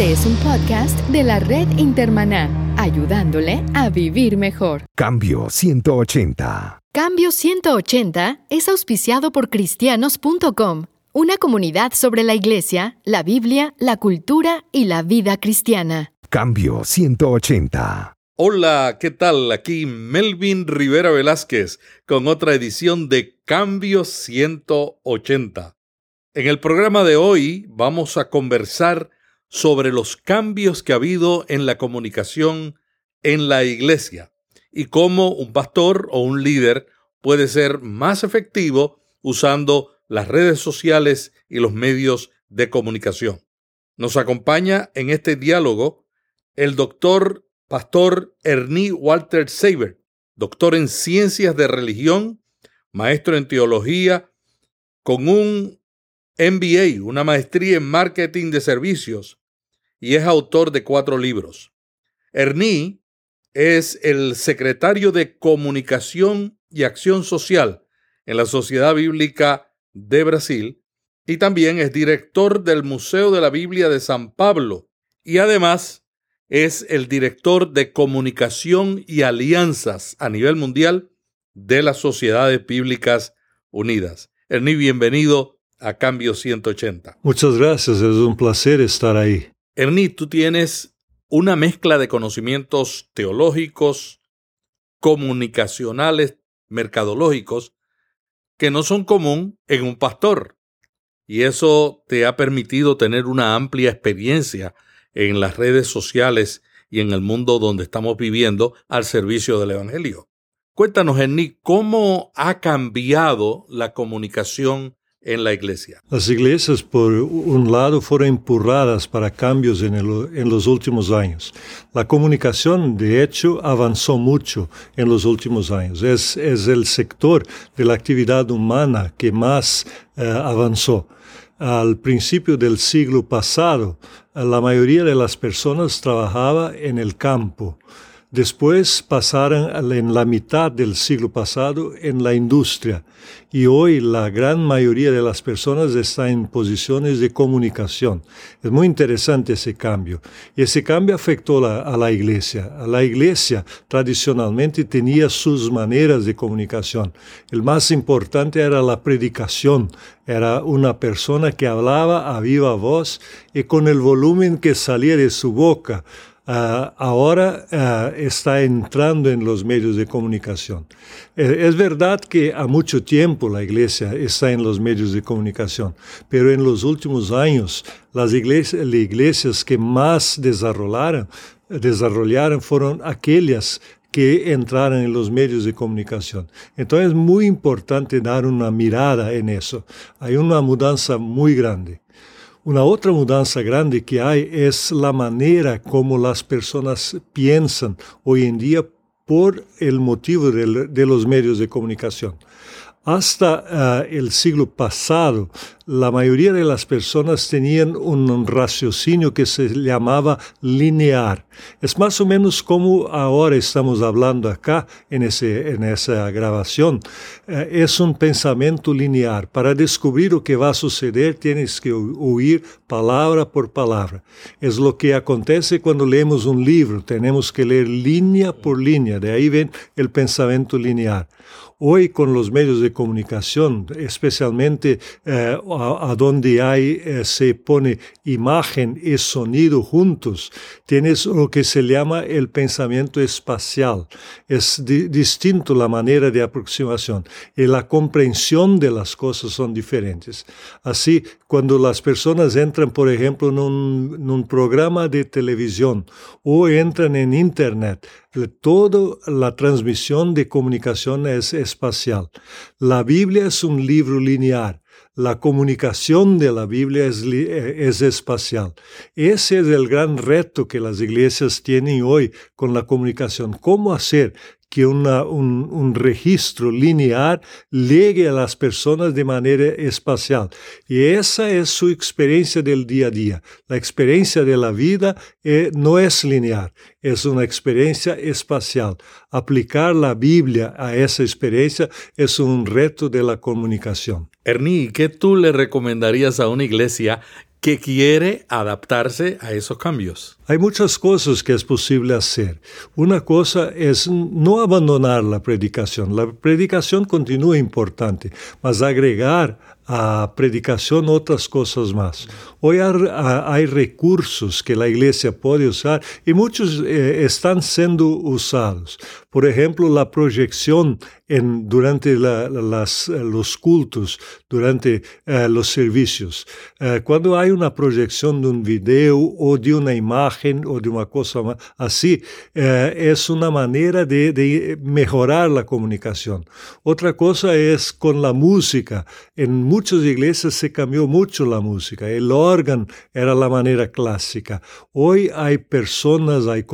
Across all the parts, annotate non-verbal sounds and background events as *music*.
Este es un podcast de la red Intermaná, ayudándole a vivir mejor. Cambio 180. Cambio 180 es auspiciado por cristianos.com, una comunidad sobre la iglesia, la Biblia, la cultura y la vida cristiana. Cambio 180. Hola, ¿qué tal? Aquí Melvin Rivera Velázquez con otra edición de Cambio 180. En el programa de hoy vamos a conversar sobre los cambios que ha habido en la comunicación en la iglesia y cómo un pastor o un líder puede ser más efectivo usando las redes sociales y los medios de comunicación. Nos acompaña en este diálogo el doctor pastor Ernie Walter Saber, doctor en ciencias de religión, maestro en teología, con un MBA, una maestría en marketing de servicios, y es autor de cuatro libros. Ernie es el secretario de Comunicación y Acción Social en la Sociedad Bíblica de Brasil y también es director del Museo de la Biblia de San Pablo y además es el director de Comunicación y Alianzas a nivel mundial de las Sociedades Bíblicas Unidas. Ernie, bienvenido a Cambio 180. Muchas gracias, es un placer estar ahí. Ernie, tú tienes una mezcla de conocimientos teológicos, comunicacionales, mercadológicos, que no son común en un pastor. Y eso te ha permitido tener una amplia experiencia en las redes sociales y en el mundo donde estamos viviendo al servicio del Evangelio. Cuéntanos, Ernie, ¿cómo ha cambiado la comunicación en la iglesia. Las iglesias, por un lado, fueron empurradas para cambios en, los últimos años. La comunicación, de hecho, avanzó mucho en los últimos años. Es, es el sector de la actividad humana que más eh, avanzó. Al principio del siglo pasado, la mayoría de las personas trabajaba en el campo. Después pasaron en la mitad del siglo pasado en la industria y hoy la gran mayoría de las personas está en posiciones de comunicación. Es muy interesante ese cambio. Y ese cambio afectó a la iglesia. La iglesia tradicionalmente tenía sus maneras de comunicación. El más importante era la predicación. Era una persona que hablaba a viva voz y con el volumen que salía de su boca Uh, ahora uh, está entrando en los medios de comunicación. Eh, es verdad que a mucho tiempo la iglesia está en los medios de comunicación, pero en los últimos años las iglesias, que más desarrollaron, desarrollaron fueron aquellas que entraron en los medios de comunicación. Entonces es muy importante dar una mirada en eso. Hay una mudanza muy grande. Una otra mudanza grande que hay es la manera como las personas piensan hoy en día por el motivo de, los medios de comunicación. Hasta uh, el siglo pasado, la mayoría de las personas tenían un raciocinio que se llamaba lineal. Es más o menos como ahora estamos hablando acá en, ese, en esa grabación. Uh, es un pensamiento lineal. Para descubrir lo que va a suceder tienes que oír palabra por palabra. Es lo que acontece cuando leemos un libro. Tenemos que leer línea por línea. De ahí ven el pensamiento lineal. Hoy con los medios de comunicación, especialmente eh, a, donde hay, eh, se pone imagen y sonido juntos, tienes lo que se llama el pensamiento espacial. Es di distinto la manera de aproximación y la comprensión de las cosas son diferentes. Así, cuando las personas entran, por ejemplo, en un, en un programa de televisión o entran en Internet, toda la transmisión de comunicación es espacial. La Biblia es un libro lineal. La comunicación de la Biblia es, es, espacial. Ese es el gran reto que las iglesias tienen hoy con la comunicación. ¿Cómo hacer que un, un, registro lineal llegue a las personas de manera espacial. Y esa es su experiencia del día a día. La experiencia de la vida eh, no es lineal, es una experiencia espacial. Aplicar la Biblia a esa experiencia es un reto de la comunicación. Ernie, ¿qué tú le recomendarías a una iglesia que quiere adaptarse a esos cambios. Hay muchas cosas que es posible hacer. Una cosa es no abandonar la predicación. La predicación continúa importante, mas agregar a predicación otras cosas más. Hoy hay recursos que la iglesia puede usar y muchos eh, están siendo usados. Por ejemplo, la proyección durante las, los cultos, durante eh, los servicios. Eh, cuando hay una proyección de un video o de una imagen o de una cosa así, es una manera de, mejorar la comunicación. Otra cosa es con la música. En muchas iglesias se cambió mucho la música. El órgano era la manera clásica. Hoy hay personas, hay,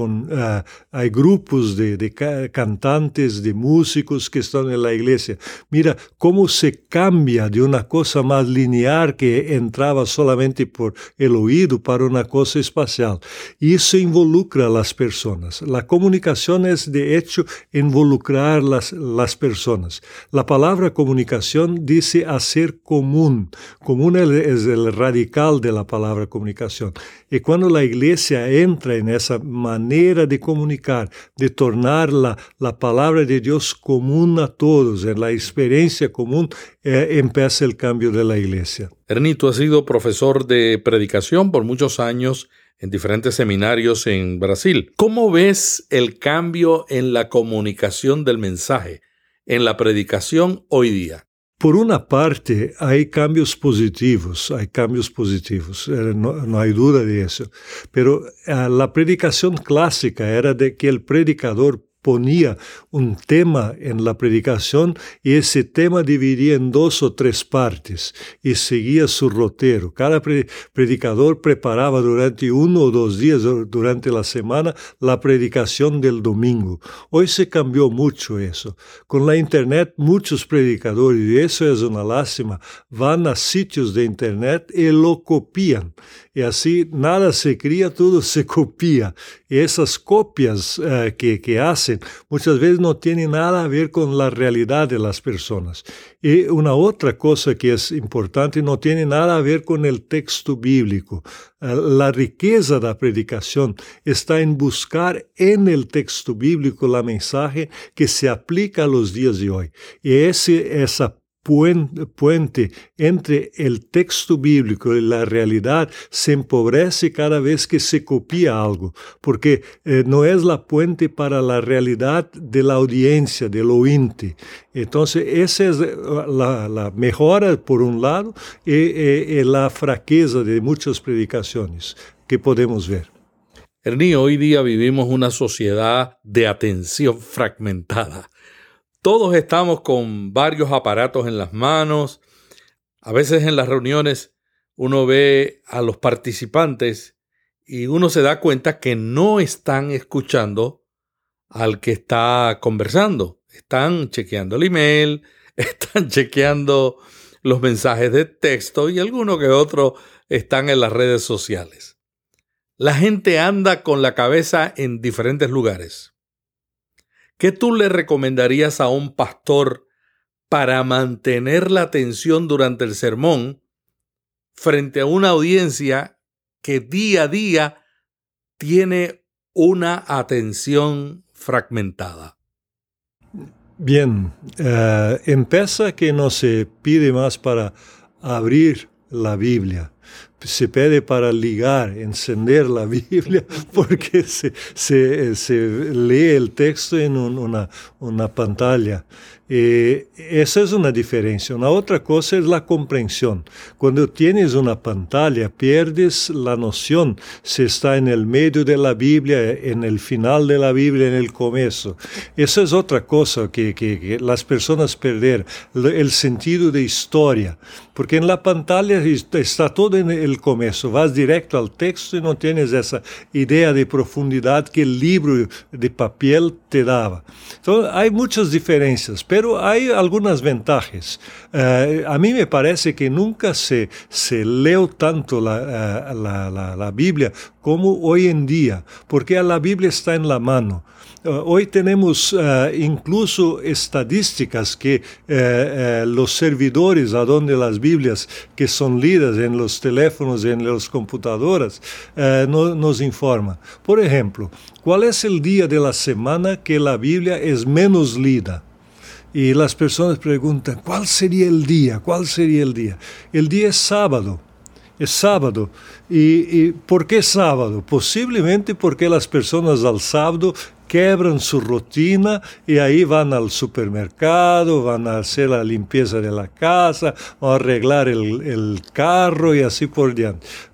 grupos de, cantantes, de músicos que están en la iglesia. Mira cómo se cambia de una cosa más lineal que entraba solamente por el oído para una cosa espacial. Y eso involucra a las personas. La comunicación es de hecho involucrar las, las personas. La palabra comunicación dice hacer común. Común es el radical de la palabra comunicación. Y cuando la iglesia entra en esa manera de comunicar, de tornar la, la palabra de Dios común a todos, en la experiencia común, eh, empieza el cambio de la iglesia. Ernito ha sido profesor de predicación por muchos años en diferentes seminarios en Brasil. ¿Cómo ves el cambio en la comunicación del mensaje, en la predicación hoy día? Por una parte, hay cambios positivos, hay cambios positivos, eh, no, no hay duda de eso. Pero uh, la predicación clásica era de que el predicador ponía un tema en la predicación y ese tema dividía en dos o tres partes y seguía su rotero. Cada predicador preparaba durante uno o dos días durante la semana la predicación del domingo. Hoy se cambió mucho eso. Con la internet muchos predicadores, y eso es una lástima, van a sitios de internet y lo copian. Y así nada se cría, todo se *laughs* copia. Y esas copias uh, que, que hacen muchas veces no tiene nada a ver con la realidad de las personas. Y una otra cosa que es importante no tiene nada a ver con el texto bíblico. Eh, la riqueza de la predicación está en buscar en el texto bíblico la mensaje que se aplica a los días de hoy. Y ese, esa puente entre el texto bíblico y la realidad se empobrece cada vez que se copia algo, porque eh, no es la puente para la realidad de la audiencia, del ointe. Entonces, esa es la, la mejora por un lado y la fraqueza de muchas predicaciones que podemos ver. Ernie, hoy día vivimos una sociedad de atención fragmentada todos estamos con varios aparatos en las manos. A veces en las reuniones uno ve a los participantes y uno se da cuenta que no están escuchando al que está conversando. Están chequeando el email, *laughs* están chequeando los mensajes de texto y alguno que otro están en las redes sociales. La gente anda con la cabeza en diferentes lugares. ¿Qué tú le recomendarías a un pastor para mantener la atención durante el sermón frente a una audiencia que día a día tiene una atención fragmentada? Bien, uh, empieza que no se pide más para abrir la Biblia se pide para ligar, encender la *laughs* Biblia, porque se, se, se lee el texto en un, una, una pantalla. Y esa es una diferencia. Una otra cosa es la comprensión. Cuando tienes una pantalla, pierdes la noción si está en el medio de la Biblia, en el final de la Biblia, en el comienzo. Esa es otra cosa que, que, las personas perder, el sentido de historia. Porque en la pantalla está todo en el comienzo. Vas directo al texto y no tienes esa idea de profundidad que el libro de papel te daba. Entonces, hay muchas diferencias hay algunas ventajas. Uh, a mí me parece que nunca se, se leo tanto la, uh, la, Biblia como hoy en día, porque la Biblia está en la mano. Uh, hoy tenemos incluso estadísticas que los servidores a donde las Biblias que son lidas en los teléfonos, en las computadoras, no, nos informan. Por ejemplo, ¿cuál es el día de la semana que la Biblia es menos lida? Y las personas preguntan, ¿cuál sería el día? ¿Cuál sería el día? El día es sábado. Es sábado. ¿Y, y por qué sábado? Posiblemente porque las personas al sábado quebran su rutina y ahí van al supermercado, van a hacer la limpieza de la casa, van a arreglar el, el carro y así por,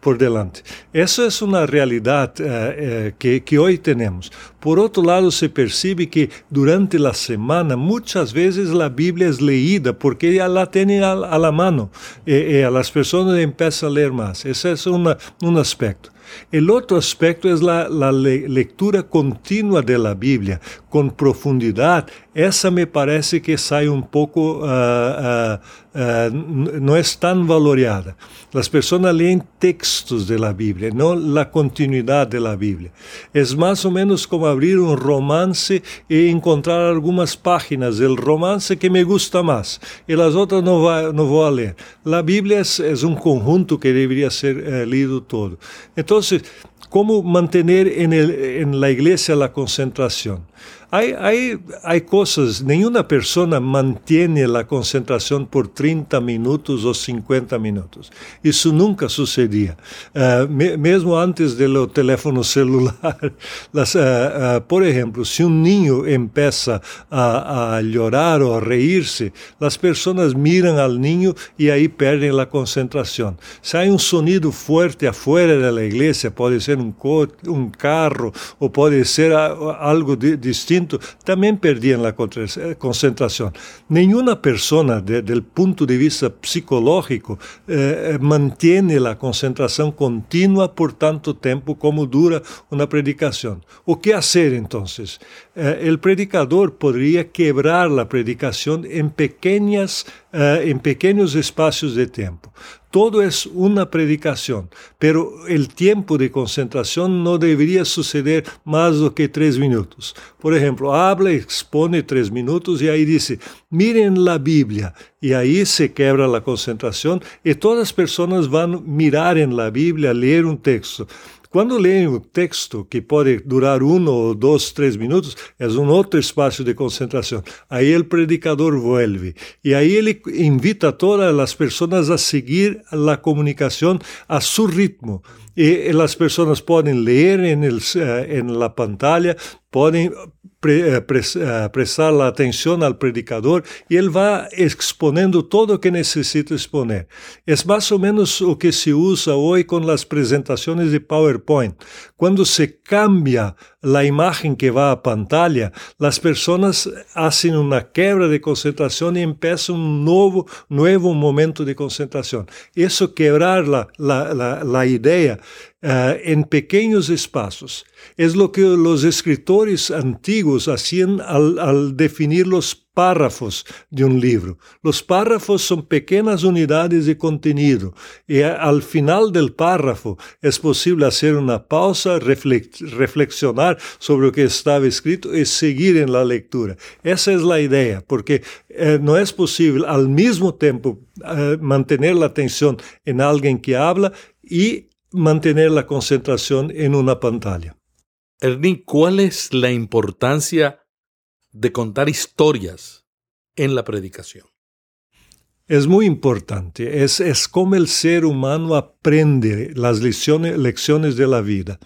por delante. Eso es una realidad eh, eh, que, que, hoy tenemos. Por otro lado, se percibe que durante la semana muchas veces la Biblia es leída porque ya la tienen a, a la mano y, eh, y, a las personas empiezan a leer más. Ese es una, un aspecto. El otro aspecto es la, la le lectura continua de la Biblia, con profundidad. Esa me parece que sale un poco, uh, uh, uh, no es tan valorada. Las personas leen textos de la Biblia, no la continuidad de la Biblia. Es más o menos como abrir un romance y encontrar algunas páginas del romance que me gusta más y las otras no, va, no voy a leer. La Biblia es, es un conjunto que debería ser eh, leído todo. Entonces, ¿cómo mantener en, el, en la iglesia la concentración? Hay, hay, hay cosas, ninguna persona mantiene la concentración por 30 minutos o 50 minutos. Isso nunca sucedia. Uh, me, mesmo antes do teléfono celular. *laughs* Las, uh, uh, por exemplo, se um niño empieza a, a llorar ou a reírse, as pessoas miram al niño e aí perdem a concentração. Se há um sonido forte afuera da igreja, pode ser um, um carro ou pode ser algo de, distinto también perdían la concentración. Ninguna persona, desde el punto de vista psicológico, eh, mantiene la concentración continua por tanto tiempo como dura una predicación. ¿O qué hacer entonces? Eh, el predicador podría quebrar la predicación en pequeñas em pequenos espaços de tempo. Todo é uma predicação, pero o tempo de concentração não deveria suceder mais do que três minutos. Por exemplo, habla, expone três minutos e aí diz: miren a Bíblia. E aí se quebra a concentração e todas as pessoas vão mirar em la Bíblia, ler um texto. Quando leem o texto, que pode durar um ou dois, três minutos, é um outro espaço de concentração. Aí o predicador vuelve. E aí ele invita todas as pessoas a seguir a comunicação a seu ritmo. E as pessoas podem ler em, em la pantalla, podem pre, eh, eh, prestar a atenção ao predicador e ele vai exponendo todo o que necessita exponer. É mais ou menos o que se usa hoje com as apresentações de PowerPoint. Quando se cambia a imagem que vai à pantalla, as pessoas fazem uma quebra de concentração e começam um novo, novo momento de concentração. Isso quebrar a ideia uh, en pequeños espacios. Es lo que los escritores antiguos hacían al, definir los párrafos de un libro. Los párrafos son pequeñas unidades de contenido y al final del párrafo es posible hacer una pausa, reflexionar sobre lo que estaba escrito y seguir en la lectura. Esa es la idea, porque eh, no es posible al mismo tiempo eh, mantener la atención en alguien que habla y mantener la concentración en una pantalla. Ernie, ¿cuál es la importancia de contar historias en la predicación? Es muy importante, es, es como el ser humano aprende las lecciones, lecciones de la vida.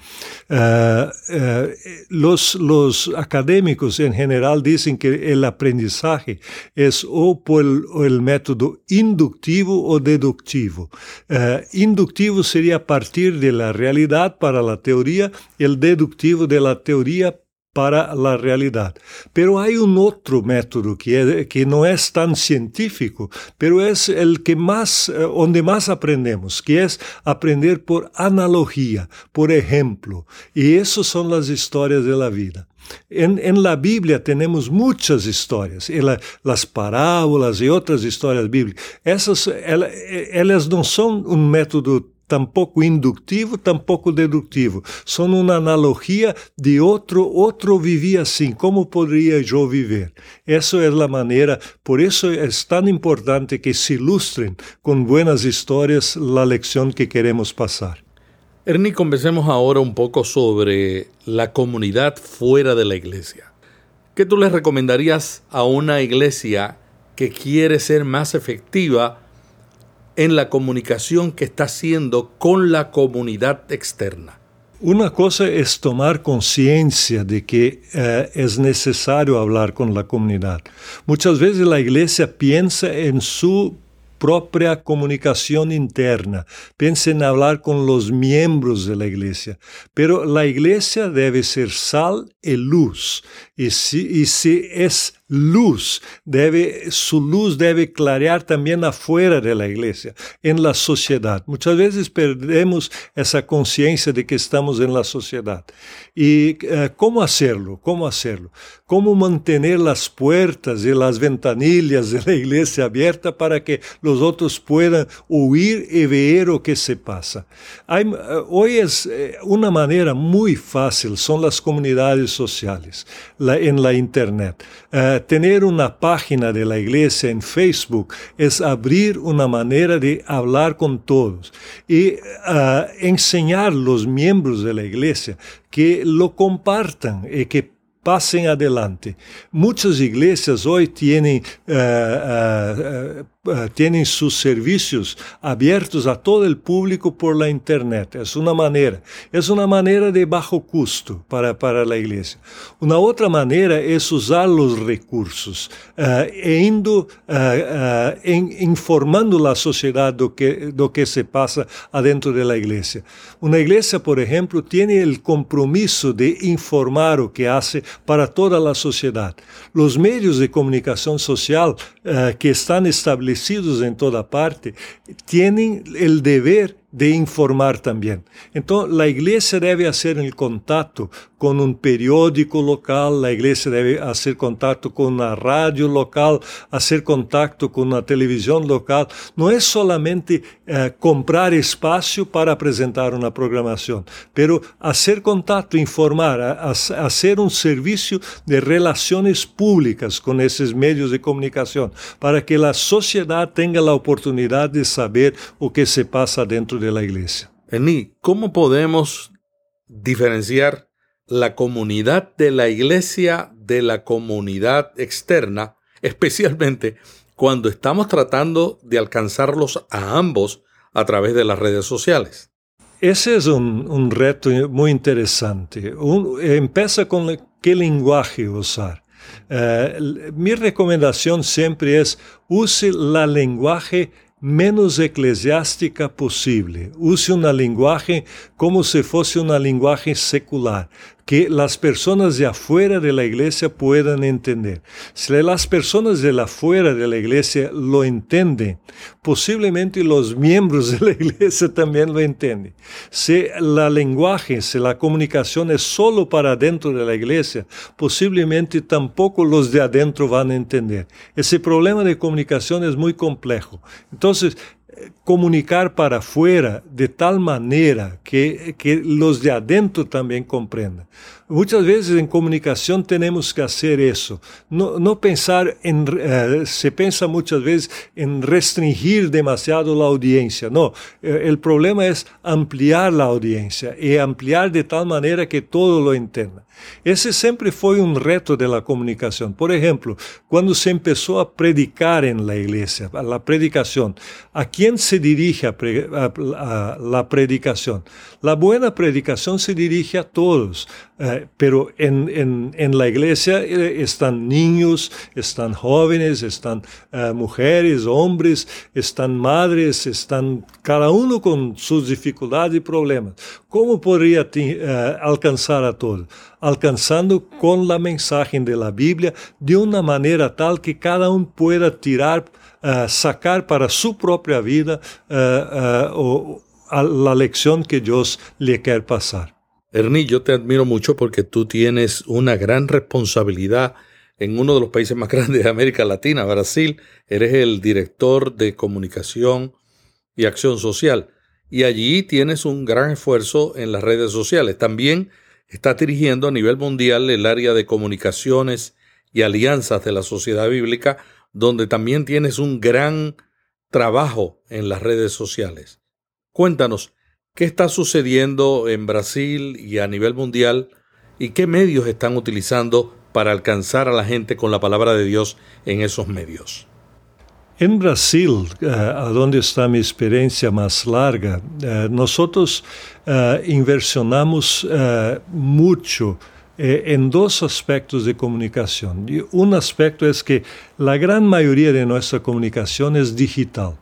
Uh, uh, los, los académicos en general dicen que el aprendizaje es o por el, método inductivo o deductivo. Uh, inductivo sería partir de la realidad para la teoría, el deductivo de la teoría para a realidade. Pero há um outro método que, é, que não é tão científico, pero é o que mais, eh, onde mais aprendemos, que é aprender por analogia, por exemplo. E essas são as histórias da vida. En, en, la Biblia tenemos muchas historias, la, las parábolas y otras historias bíblicas. Esas, ellas no son un método tampoco inductivo, tampoco deductivo. Son una analogía de otro, otro vivía así, ¿cómo podría yo vivir? Eso es la manera, por eso es tan importante que se ilustren con buenas historias la lección que queremos pasar. Ernie, conversemos ahora un poco sobre la comunidad fuera de la iglesia. ¿Qué tú le recomendarías a una iglesia que quiere ser más efectiva en la comunicación que está haciendo con la comunidad externa? Una cosa es tomar conciencia de que eh, es necesario hablar con la comunidad. Muchas veces la iglesia piensa en su propia comunicación interna. Piensa en hablar con los miembros de la iglesia. Pero la iglesia debe ser sal y luz. Y si, y si es luz, debe, su luz debe clarear también afuera de la iglesia, en la sociedad. Muchas veces perdemos esa conciencia de que estamos en la sociedad. ¿Y uh, cómo hacerlo? ¿Cómo hacerlo? ¿Cómo mantener las puertas y las ventanillas de la iglesia abiertas para que los otros puedan oír y ver lo que se pasa? Hay, uh, hoy es uh, una manera muy fácil, son las comunidades sociales la, en la Internet. Uh, tener una página de la iglesia en Facebook es abrir una manera de hablar con todos y uh, enseñar a los miembros de la iglesia que lo compartan y que pasen adelante. Muchas iglesias hoy tienen uh, uh, tienen sus servicios abiertos a todo el público por la internet. Es una manera, es una manera de bajo costo para, para la iglesia. Una otra manera es usar los recursos, uh, e indo, en, informando la sociedad do que, do que se pasa adentro de la iglesia. Una iglesia, por ejemplo, tiene el compromiso de informar lo que hace para toda la sociedad. Los medios de comunicación social que están establecidos en toda parte, tienen el deber de informar también. Entonces, la iglesia debe hacer el contacto con un periódico local, la iglesia debe hacer contacto con una radio local, hacer contacto con una televisión local. No es solamente eh, comprar espacio para presentar una programación, pero hacer contacto, informar, a, a, hacer un servicio de relaciones públicas con esos medios de comunicación, para que la sociedad tenga la oportunidad de saber lo que se pasa dentro de de la iglesia. Eni, ¿cómo podemos diferenciar la comunidad de la iglesia de la comunidad externa, especialmente cuando estamos tratando de alcanzarlos a ambos a través de las redes sociales? Ese es un, un reto muy interesante. Un, empieza con qué lenguaje usar. Uh, mi recomendación siempre es use la lenguaje menos eclesiástica posible. Use una lenguaje como si fosse una lenguaje secular, que las personas de afuera de la iglesia puedan entender. Si las personas de afuera de la iglesia lo entienden, posiblemente los miembros de la *laughs* iglesia también lo entienden. Si la lenguaje, si la comunicación es solo para dentro de la iglesia, posiblemente tampoco los de adentro van a entender. Ese problema de comunicación es muy complejo. Entonces, comunicar para afuera de tal manera que, que los de adentro también comprendan. Muchas veces en comunicación tenemos que hacer eso. No, no pensar en, uh, se piensa muchas veces en restringir demasiado la audiencia. No, eh, el problema es ampliar la audiencia y ampliar de tal manera que todo lo entienda. Ese siempre fue un reto de la comunicación. Por ejemplo, cuando se empezó a predicar en la iglesia, la predicación, ¿a quién se dirige a, pre, a, a la predicación? La buena predicación se dirige a todos. Eh, pero en, en, en, la iglesia eh, están niños, están jóvenes, están uh, mujeres, hombres, están madres, están cada uno con sus dificultades y problemas. ¿Cómo podría alcanzar a todos? Alcanzando con la mensaje de la Biblia de una manera tal que cada uno pueda tirar, sacar para su propia vida la lección que Dios le quiere pasar. Ernie, yo te admiro mucho porque tú tienes una gran responsabilidad en uno de los países más *laughs* grandes de América Latina, Brasil. Eres el director de comunicación y acción social. y allí tienes un gran esfuerzo en las redes sociales. También estás dirigiendo a nivel mundial el área de comunicaciones y alianzas de la sociedad bíblica, donde también tienes un gran trabajo en las redes sociales. Cuéntanos, ¿qué está sucediendo en Brasil y a nivel mundial y qué medios están utilizando para alcanzar a la gente con la palabra de Dios en esos medios? En Brasil, uh, a donde está mi experiencia más larga, uh, nosotros uh, inversionamos mucho en dos aspectos de comunicación. Un aspecto es que la gran mayoría de nuestra comunicación es digital.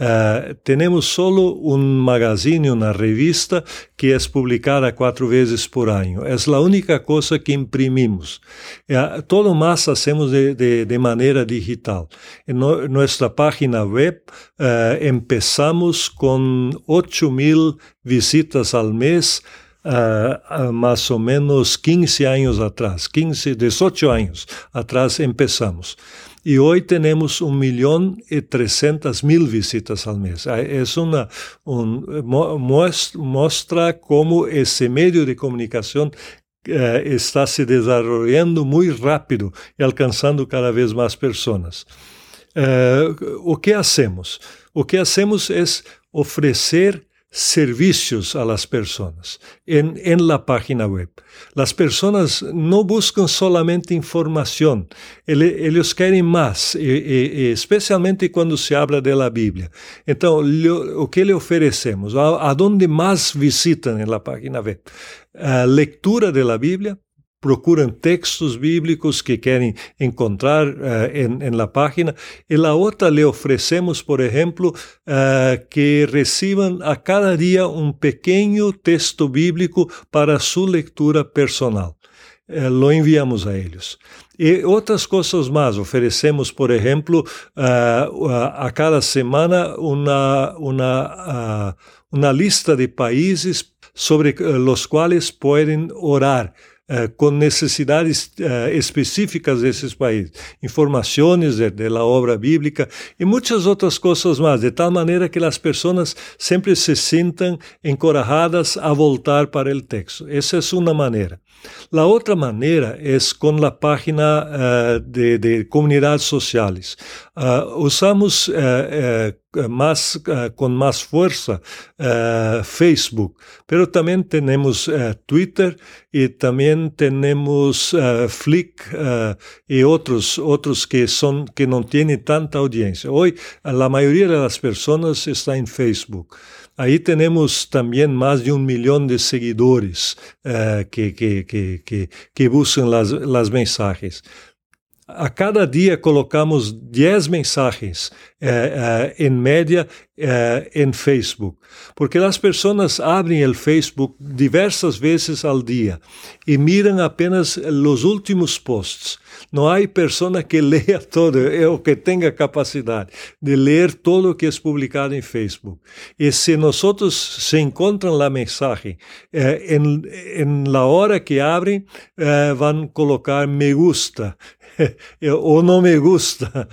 Uh, tenemos solo un magazine, una revista que es publicada cuatro veces por año. Es la única cosa que imprimimos. Uh, todo más hacemos de, de, de manera digital. En no, nuestra página web uh, empezamos con 8 mil visitas al mes. Uh, más o menos 15 años atrás, 15, 18 años atrás empezamos. Y hoy tenemos un millón y trescientas mil visitas al mes. Es una, un, muestra cómo ese medio de comunicación eh, está se desarrollando muy rápido y alcanzando cada vez más personas. Eh, o que hacemos? O que hacemos es ofrecer servicios a las personas en, en, la página web. Las personas no buscan solamente información, ellos quieren más, especialmente cuando se habla de la Biblia. Entonces, lo, que le ofrecemos? A, dónde más visitan en la página web? A lectura de la Biblia, procuram textos bíblicos que querem encontrar uh, em, em la página. E la outra le oferecemos, por exemplo, uh, que recebam a cada dia um pequeno texto bíblico para sua leitura personal. Uh, lo enviamos a eles. E outras coisas mais. Oferecemos, por exemplo, a cada semana uma, uma, uma lista de países sobre los quais podem orar eh, con necesidades eh, específicas de esos países, informaciones de, de, la obra bíblica y muchas otras cosas más, de tal manera que las personas siempre se sientan encorajadas a voltar para el texto. Esa es una manera. La otra manera es con la página uh, de, de, comunidades sociales. Uh, usamos uh, más, con más fuerza Facebook, pero también tenemos Twitter y también tenemos Flick y otros, otros que, son, que no tienen tanta audiencia. Hoy la mayoría de las personas está en Facebook. Ahí tenemos también más de un millón de seguidores que, que, que, que, buscan las, las mensajes. A cada dia colocamos 10 mensagens eh, eh, em média eh, em Facebook, porque as pessoas abrem o Facebook diversas vezes ao dia e miram apenas os últimos posts. Não há pessoa que *laughs* leia todo, ou que tenha capacidade de ler todo o que é publicado em Facebook. E se nós se encontram a mensagem eh, em, em hora que abrem, eh, vão colocar me gusta ou não me gusta,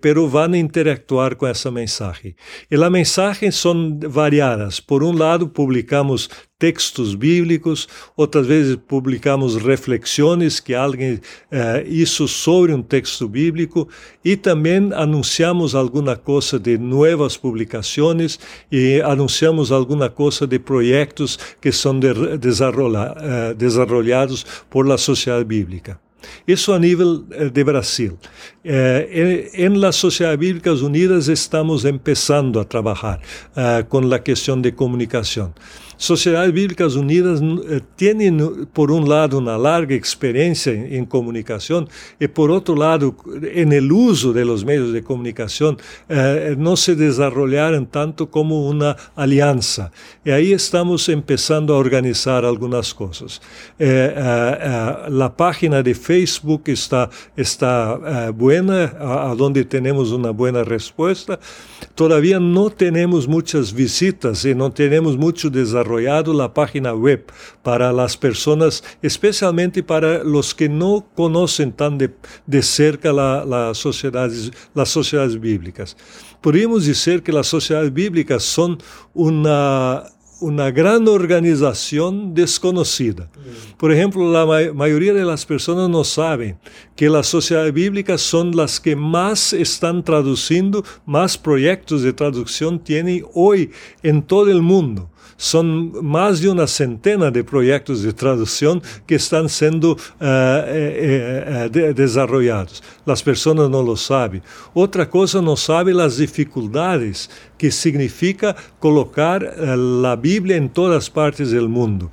pero van a interactuar com essa mensagem. E as mensagens são variadas. Por um lado, publicamos textos bíblicos, outras vezes publicamos reflexões que alguém eh, hizo sobre um texto bíblico e também anunciamos alguma coisa de novas publicações e anunciamos alguma coisa de projetos que são de, eh, desarrollados por la sociedade bíblica. Isso a nível eh, de Brasil. Eh, em las Sociedades Bíblicas Unidas estamos começando a trabalhar eh, com a questão de comunicação. Sociedades Bíblicas Unidas eh, tienen, por un lado, una larga experiencia en, comunicación y, por otro lado, en el uso de los medios de comunicación, eh, no se desarrollaron tanto como una alianza. Y ahí estamos empezando a organizar algunas cosas. Eh, la página de Facebook está, está buena, a donde tenemos una buena respuesta. Todavía no tenemos muchas visitas y no tenemos mucho desarrollado la página web para las personas, especialmente para los que no conocen tan de, cerca sociedades, las sociedades bíblicas. Podríamos dizer que as sociedades bíblicas são uma una gran organización desconocida. Por ejemplo, la ma mayoría de las personas no saben que las sociedades bíblicas son las que más están traduciendo, más proyectos de traducción tienen hoy en todo el mundo. Son más de una centena de proyectos de traducción que están siendo uh, eh, eh, de desarrollados. Las personas no lo saben. Otra cosa, no saben las dificultades que significa colocar uh, la Biblia en todas partes del mundo.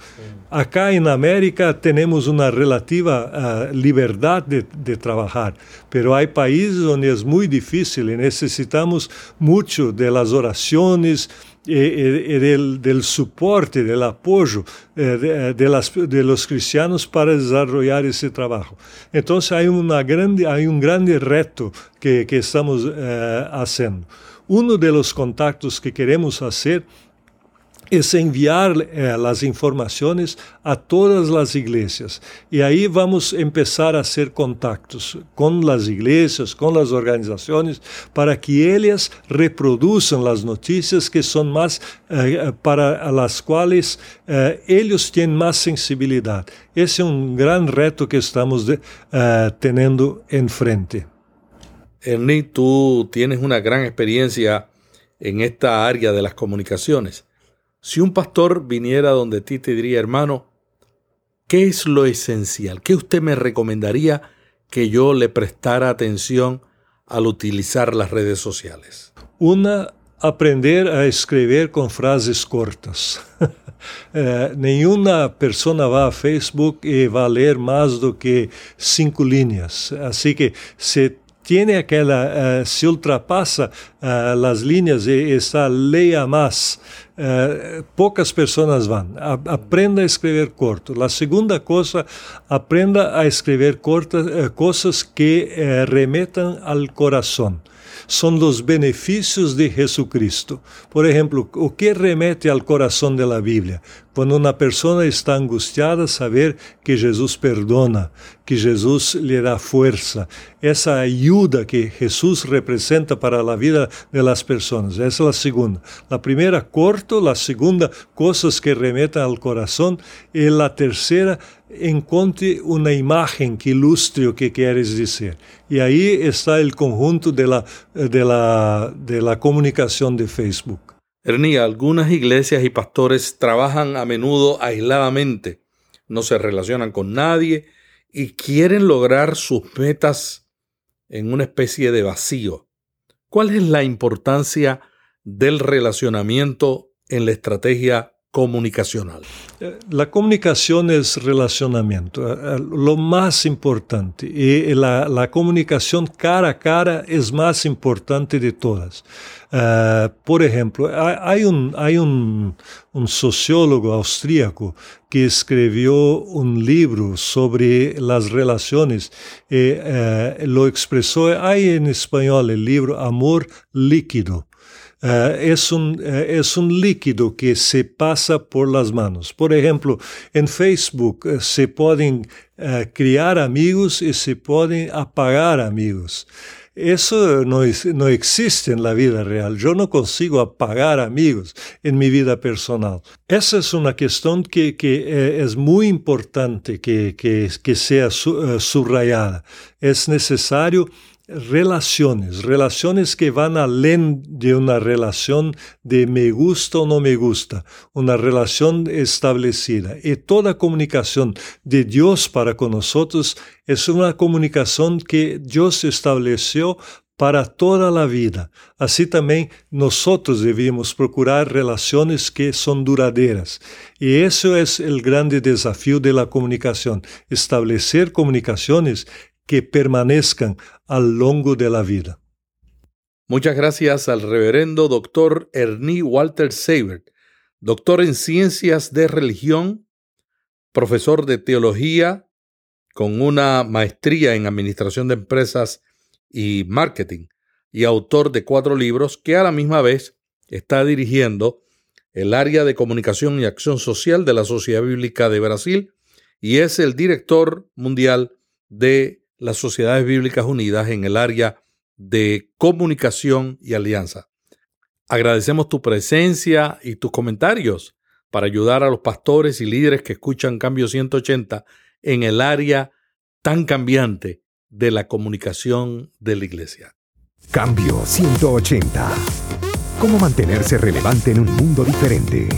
Acá en América tenemos una relativa uh, libertad de, de, trabajar, pero hay países donde es muy difícil y necesitamos mucho de las oraciones, e, e del, del, soporte, del eh, de, de, de, los cristianos para desarrollar ese trabajo. Entonces hay, una grande, grande reto que, que estamos eh, de los contactos que queremos hacer es enviar eh, las informaciones a todas las iglesias. Y ahí vamos a empezar a hacer contactos con las iglesias, con las organizaciones, para que ellas reproduzcan las noticias que son más, eh, para las cuales eh, ellos tienen más sensibilidad. Ese es un gran reto que estamos eh, teniendo enfrente. Ernie, tú tienes una gran experiencia en esta área de las comunicaciones. Si un pastor viniera donde ti te diría, hermano, ¿qué es lo esencial? ¿Qué usted me recomendaría que yo le prestara atención al utilizar las redes sociales? Una, aprender a escribir con frases cortas. *laughs* eh, ninguna persona va a Facebook y va a leer más do que cinco líneas. Así que se tiene aquela, uh, se ultrapassa uh, as linhas e está leia mais, uh, poucas pessoas vão. Aprenda a escrever corto. A segunda coisa, aprenda a escrever cortas, coisas que remetam ao coração são os benefícios de Jesucristo. Por exemplo, o que remete ao coração da Bíblia? Quando uma pessoa está angustiada, saber que Jesus perdona, que Jesus lhe dá força. Essa ajuda que Jesus representa para a vida das pessoas. Essa é a segunda. A primeira, corto. A segunda, coisas que remetam ao coração. E a terceira, encontre uma imagem que ilustre o que queres dizer. E aí está o conjunto de la, de la, de la comunicação de Facebook. Ernie, algunas iglesias y pastores trabajan a menudo aisladamente, no se relacionan con nadie y quieren lograr sus metas en una especie de vacío. ¿Cuál es la importancia del relacionamiento en la estrategia comunicacional? Eh, la comunicación es relacionamiento, eh, eh, lo más importante. Y la, comunicación cara a cara es más importante de todas. Por ejemplo, hay, un, sociólogo austríaco que escribió un libro sobre las relaciones y lo expresó, hay en español el libro Amor Líquido. Uh, es, un, uh, es un líquido que se pasa por las manos. Por ejemplo, en Facebook uh, se pueden criar amigos y se pueden apagar amigos. Eso no, no, existe en la vida real. Yo no consigo apagar amigos en mi vida personal. Esa es una cuestión que, que eh, es muy importante que, que, que sea su, subrayada. Es necesario relaciones, relaciones que van além de una relación de me gusta o no me gusta, una relación establecida. Y toda comunicación de Dios para con nosotros es una comunicación que Dios estableció para toda la vida. Así también nosotros debemos procurar relaciones que son duraderas. Y eso es el grande desafío de la comunicación, establecer comunicaciones que permanezcan al longo de la vida. Muchas gracias al reverendo doctor Ernie Walter Seibert, doctor en ciencias de religión, profesor de teología con una maestría en administración de empresas y marketing y autor de cuatro libros que a la misma vez está dirigiendo el área de comunicación y acción social de la Sociedad Bíblica de Brasil y es el director mundial de las Sociedades Bíblicas Unidas en el área de comunicación y alianza. Agradecemos tu presencia y tus comentarios para ayudar a los pastores y líderes que escuchan Cambio 180 en el área tan cambiante de la comunicación de la iglesia. Cambio 180. ¿Cómo mantenerse relevante en un mundo diferente?